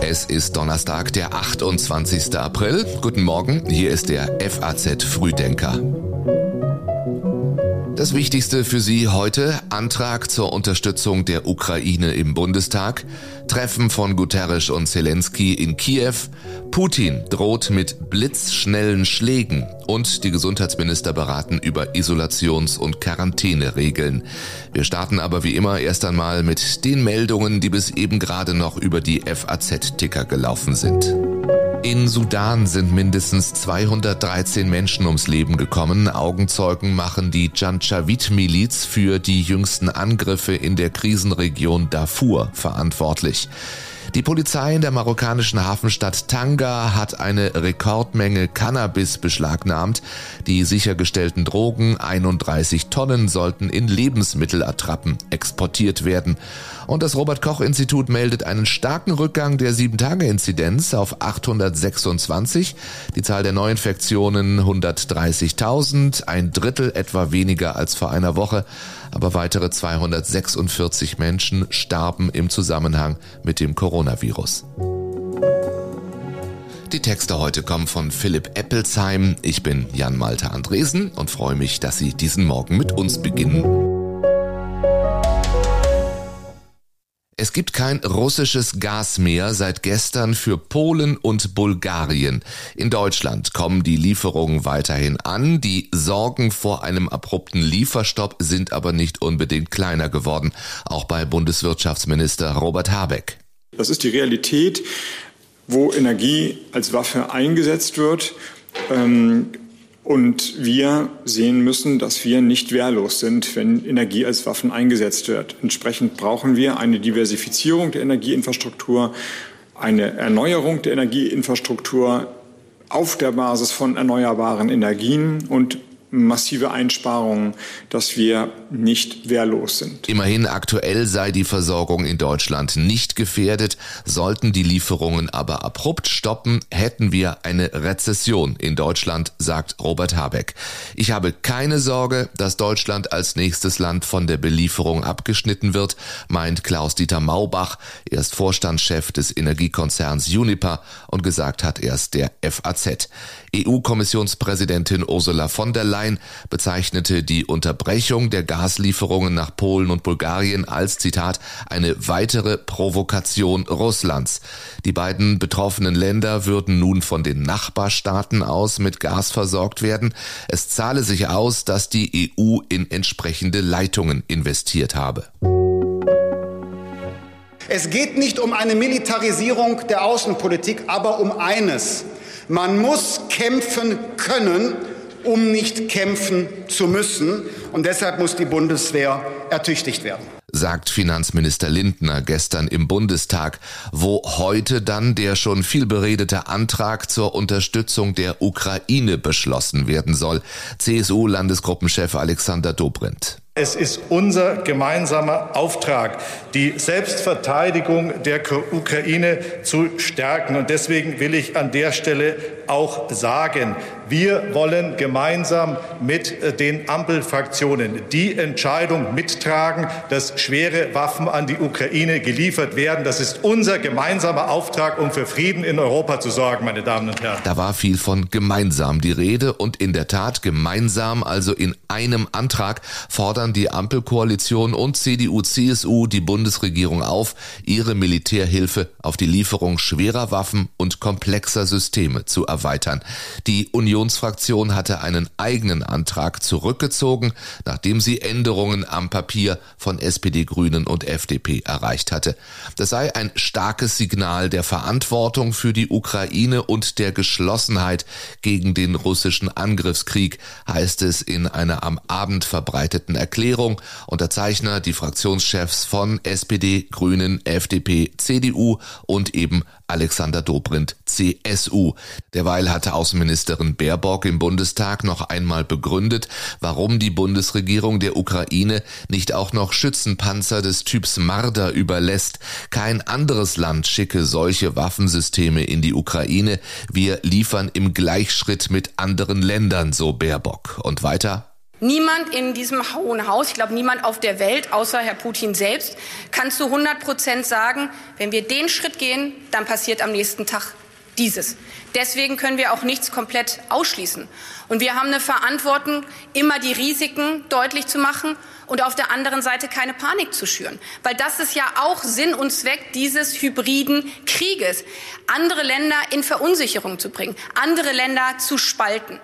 Es ist Donnerstag, der 28. April. Guten Morgen, hier ist der FAZ Frühdenker. Das Wichtigste für Sie heute, Antrag zur Unterstützung der Ukraine im Bundestag, Treffen von Guterres und Zelensky in Kiew, Putin droht mit blitzschnellen Schlägen und die Gesundheitsminister beraten über Isolations- und Quarantäneregeln. Wir starten aber wie immer erst einmal mit den Meldungen, die bis eben gerade noch über die FAZ-Ticker gelaufen sind. In Sudan sind mindestens 213 Menschen ums Leben gekommen. Augenzeugen machen die Janjaweed-Miliz für die jüngsten Angriffe in der Krisenregion Darfur verantwortlich. Die Polizei in der marokkanischen Hafenstadt Tanga hat eine Rekordmenge Cannabis beschlagnahmt. Die sichergestellten Drogen, 31 Tonnen, sollten in Lebensmittelattrappen exportiert werden. Und das Robert Koch Institut meldet einen starken Rückgang der 7-Tage-Inzidenz auf 826. Die Zahl der Neuinfektionen 130.000, ein Drittel etwa weniger als vor einer Woche. Aber weitere 246 Menschen starben im Zusammenhang mit dem Coronavirus. Die Texte heute kommen von Philipp Eppelsheim. Ich bin Jan Malte Andresen und freue mich, dass Sie diesen Morgen mit uns beginnen. Es gibt kein russisches Gas mehr seit gestern für Polen und Bulgarien. In Deutschland kommen die Lieferungen weiterhin an. Die Sorgen vor einem abrupten Lieferstopp sind aber nicht unbedingt kleiner geworden, auch bei Bundeswirtschaftsminister Robert Habeck. Das ist die Realität, wo Energie als Waffe eingesetzt wird. Ähm, und wir sehen müssen, dass wir nicht wehrlos sind, wenn Energie als Waffen eingesetzt wird. Entsprechend brauchen wir eine Diversifizierung der Energieinfrastruktur, eine Erneuerung der Energieinfrastruktur auf der Basis von erneuerbaren Energien und massive Einsparungen, dass wir nicht wehrlos sind. Immerhin aktuell sei die Versorgung in Deutschland nicht gefährdet. Sollten die Lieferungen aber abrupt stoppen, hätten wir eine Rezession in Deutschland, sagt Robert Habeck. Ich habe keine Sorge, dass Deutschland als nächstes Land von der Belieferung abgeschnitten wird, meint Klaus-Dieter Maubach. Er ist Vorstandschef des Energiekonzerns Uniper und gesagt hat erst der FAZ. EU-Kommissionspräsidentin Ursula von der Leyen bezeichnete die Unterbrechung der Gaslieferungen nach Polen und Bulgarien als Zitat eine weitere Provokation Russlands. Die beiden betroffenen Länder würden nun von den Nachbarstaaten aus mit Gas versorgt werden. Es zahle sich aus, dass die EU in entsprechende Leitungen investiert habe. Es geht nicht um eine Militarisierung der Außenpolitik, aber um eines. Man muss kämpfen können, um nicht kämpfen zu müssen. Und deshalb muss die Bundeswehr ertüchtigt werden sagt Finanzminister Lindner gestern im Bundestag, wo heute dann der schon viel beredete Antrag zur Unterstützung der Ukraine beschlossen werden soll. CSU-Landesgruppenchef Alexander Dobrindt. Es ist unser gemeinsamer Auftrag, die Selbstverteidigung der Ukraine zu stärken. Und deswegen will ich an der Stelle auch sagen, wir wollen gemeinsam mit äh, den Ampelfraktionen die Entscheidung mittragen, dass schwere Waffen an die Ukraine geliefert werden. Das ist unser gemeinsamer Auftrag, um für Frieden in Europa zu sorgen, meine Damen und Herren. Da war viel von gemeinsam die Rede und in der Tat gemeinsam, also in einem Antrag, fordern die Ampelkoalition und CDU, CSU die Bundesregierung auf, ihre Militärhilfe auf die Lieferung schwerer Waffen und komplexer Systeme zu erweitern. Die Union Unionsfraktion hatte einen eigenen Antrag zurückgezogen, nachdem sie Änderungen am Papier von SPD, Grünen und FDP erreicht hatte. Das sei ein starkes Signal der Verantwortung für die Ukraine und der Geschlossenheit gegen den russischen Angriffskrieg, heißt es in einer am Abend verbreiteten Erklärung. Unterzeichner die Fraktionschefs von SPD, Grünen, FDP, CDU und eben Alexander Dobrindt, CSU. Derweil hatte Außenministerin Baerbock im Bundestag noch einmal begründet, warum die Bundesregierung der Ukraine nicht auch noch Schützenpanzer des Typs Marder überlässt. Kein anderes Land schicke solche Waffensysteme in die Ukraine. Wir liefern im Gleichschritt mit anderen Ländern, so Baerbock. Und weiter? Niemand in diesem Hohen Haus, ich glaube niemand auf der Welt, außer Herr Putin selbst, kann zu 100 Prozent sagen, wenn wir den Schritt gehen, dann passiert am nächsten Tag dieses. Deswegen können wir auch nichts komplett ausschließen. Und wir haben eine Verantwortung, immer die Risiken deutlich zu machen und auf der anderen Seite keine Panik zu schüren. Weil das ist ja auch Sinn und Zweck dieses hybriden Krieges, andere Länder in Verunsicherung zu bringen, andere Länder zu spalten.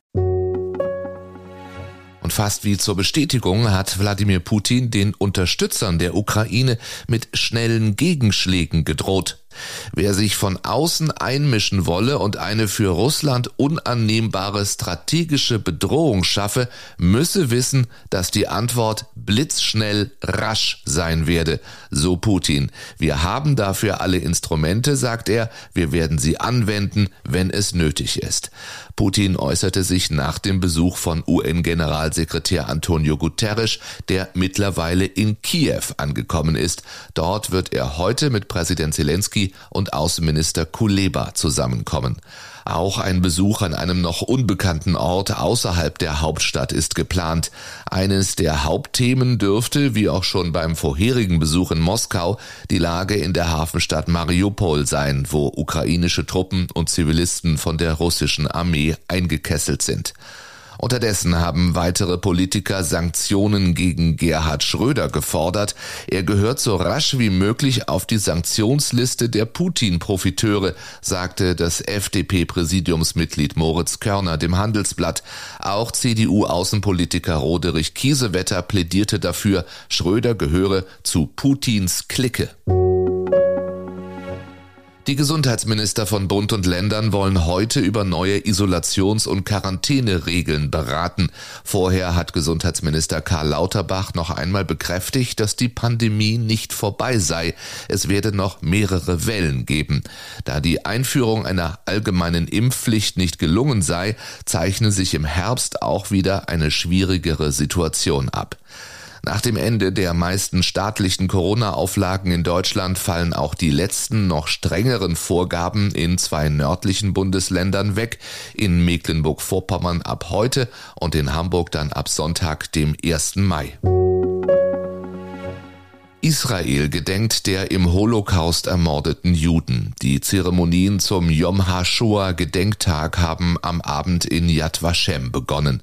Fast wie zur Bestätigung hat Wladimir Putin den Unterstützern der Ukraine mit schnellen Gegenschlägen gedroht. Wer sich von außen einmischen wolle und eine für Russland unannehmbare strategische Bedrohung schaffe, müsse wissen, dass die Antwort blitzschnell rasch sein werde, so Putin. Wir haben dafür alle Instrumente, sagt er, wir werden sie anwenden, wenn es nötig ist. Putin äußerte sich nach dem Besuch von UN-Generalsekretär Antonio Guterres, der mittlerweile in Kiew angekommen ist. Dort wird er heute mit Präsident Zelensky und Außenminister Kuleba zusammenkommen. Auch ein Besuch an einem noch unbekannten Ort außerhalb der Hauptstadt ist geplant. Eines der Hauptthemen dürfte, wie auch schon beim vorherigen Besuch in Moskau, die Lage in der Hafenstadt Mariupol sein, wo ukrainische Truppen und Zivilisten von der russischen Armee eingekesselt sind. Unterdessen haben weitere Politiker Sanktionen gegen Gerhard Schröder gefordert. Er gehört so rasch wie möglich auf die Sanktionsliste der Putin-Profiteure, sagte das FDP-Präsidiumsmitglied Moritz Körner dem Handelsblatt. Auch CDU-Außenpolitiker Roderich Kiesewetter plädierte dafür, Schröder gehöre zu Putins Clique. Die Gesundheitsminister von Bund und Ländern wollen heute über neue Isolations- und Quarantäneregeln beraten. Vorher hat Gesundheitsminister Karl Lauterbach noch einmal bekräftigt, dass die Pandemie nicht vorbei sei. Es werde noch mehrere Wellen geben. Da die Einführung einer allgemeinen Impfpflicht nicht gelungen sei, zeichne sich im Herbst auch wieder eine schwierigere Situation ab. Nach dem Ende der meisten staatlichen Corona-Auflagen in Deutschland fallen auch die letzten noch strengeren Vorgaben in zwei nördlichen Bundesländern weg, in Mecklenburg-Vorpommern ab heute und in Hamburg dann ab Sonntag, dem 1. Mai. Israel gedenkt der im Holocaust ermordeten Juden. Die Zeremonien zum Yom HaShoah Gedenktag haben am Abend in Yad Vashem begonnen.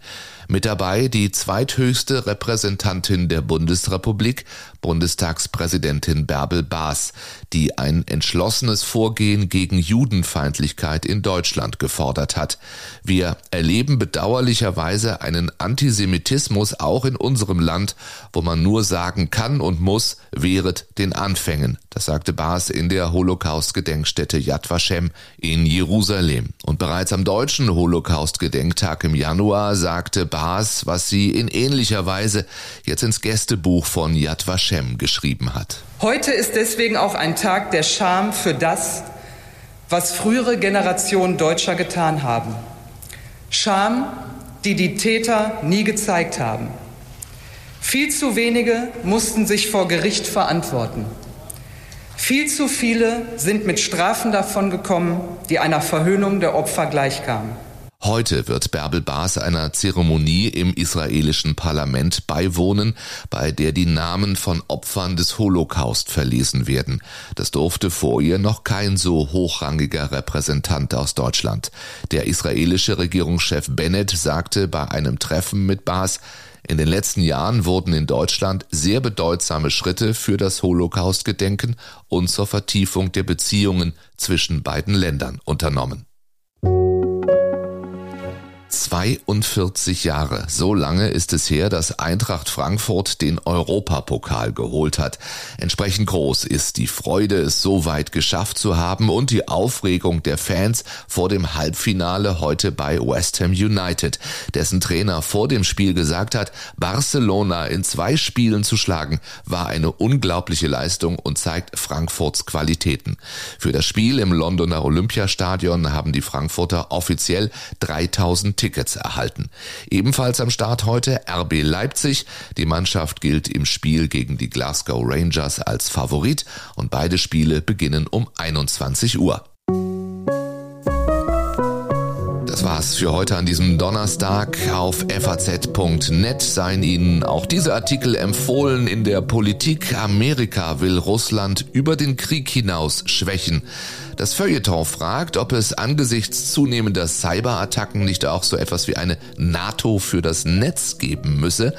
Mit dabei die zweithöchste Repräsentantin der Bundesrepublik, Bundestagspräsidentin Bärbel Baas, die ein entschlossenes Vorgehen gegen Judenfeindlichkeit in Deutschland gefordert hat. Wir erleben bedauerlicherweise einen Antisemitismus auch in unserem Land, wo man nur sagen kann und muss, wehret den Anfängen. Das sagte Baas in der Holocaust-Gedenkstätte Yad Vashem in Jerusalem. Und bereits am deutschen Holocaust-Gedenktag im Januar sagte Baas, was sie in ähnlicher Weise jetzt ins Gästebuch von Yad Vashem geschrieben hat. Heute ist deswegen auch ein Tag der Scham für das, was frühere Generationen Deutscher getan haben. Scham, die die Täter nie gezeigt haben. Viel zu wenige mussten sich vor Gericht verantworten. Viel zu viele sind mit Strafen davongekommen, die einer Verhöhnung der Opfer gleichkamen. Heute wird Bärbel Baas einer Zeremonie im israelischen Parlament beiwohnen, bei der die Namen von Opfern des Holocaust verlesen werden. Das durfte vor ihr noch kein so hochrangiger Repräsentant aus Deutschland. Der israelische Regierungschef Bennett sagte bei einem Treffen mit Baas, in den letzten Jahren wurden in Deutschland sehr bedeutsame Schritte für das Holocaust-Gedenken und zur Vertiefung der Beziehungen zwischen beiden Ländern unternommen. 42 Jahre. So lange ist es her, dass Eintracht Frankfurt den Europapokal geholt hat. Entsprechend groß ist die Freude, es so weit geschafft zu haben und die Aufregung der Fans vor dem Halbfinale heute bei West Ham United, dessen Trainer vor dem Spiel gesagt hat, Barcelona in zwei Spielen zu schlagen, war eine unglaubliche Leistung und zeigt Frankfurts Qualitäten. Für das Spiel im Londoner Olympiastadion haben die Frankfurter offiziell 3000 Tickets erhalten. Ebenfalls am Start heute RB Leipzig. Die Mannschaft gilt im Spiel gegen die Glasgow Rangers als Favorit und beide Spiele beginnen um 21 Uhr. War's für heute an diesem Donnerstag auf faz.net. Seien Ihnen auch diese Artikel empfohlen in der Politik. Amerika will Russland über den Krieg hinaus schwächen. Das Feuilleton fragt, ob es angesichts zunehmender Cyberattacken nicht auch so etwas wie eine NATO für das Netz geben müsse.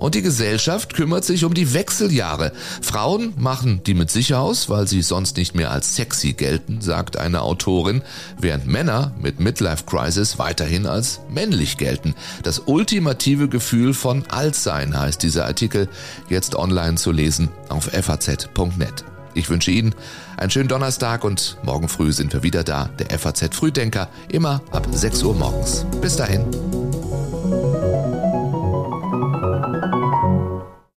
Und die Gesellschaft kümmert sich um die Wechseljahre. Frauen machen die mit sich aus, weil sie sonst nicht mehr als sexy gelten, sagt eine Autorin, während Männer mit Midlife Crisis weiterhin als männlich gelten. Das ultimative Gefühl von Altsein heißt dieser Artikel, jetzt online zu lesen auf faz.net. Ich wünsche Ihnen einen schönen Donnerstag und morgen früh sind wir wieder da, der FAZ Frühdenker, immer ab 6 Uhr morgens. Bis dahin.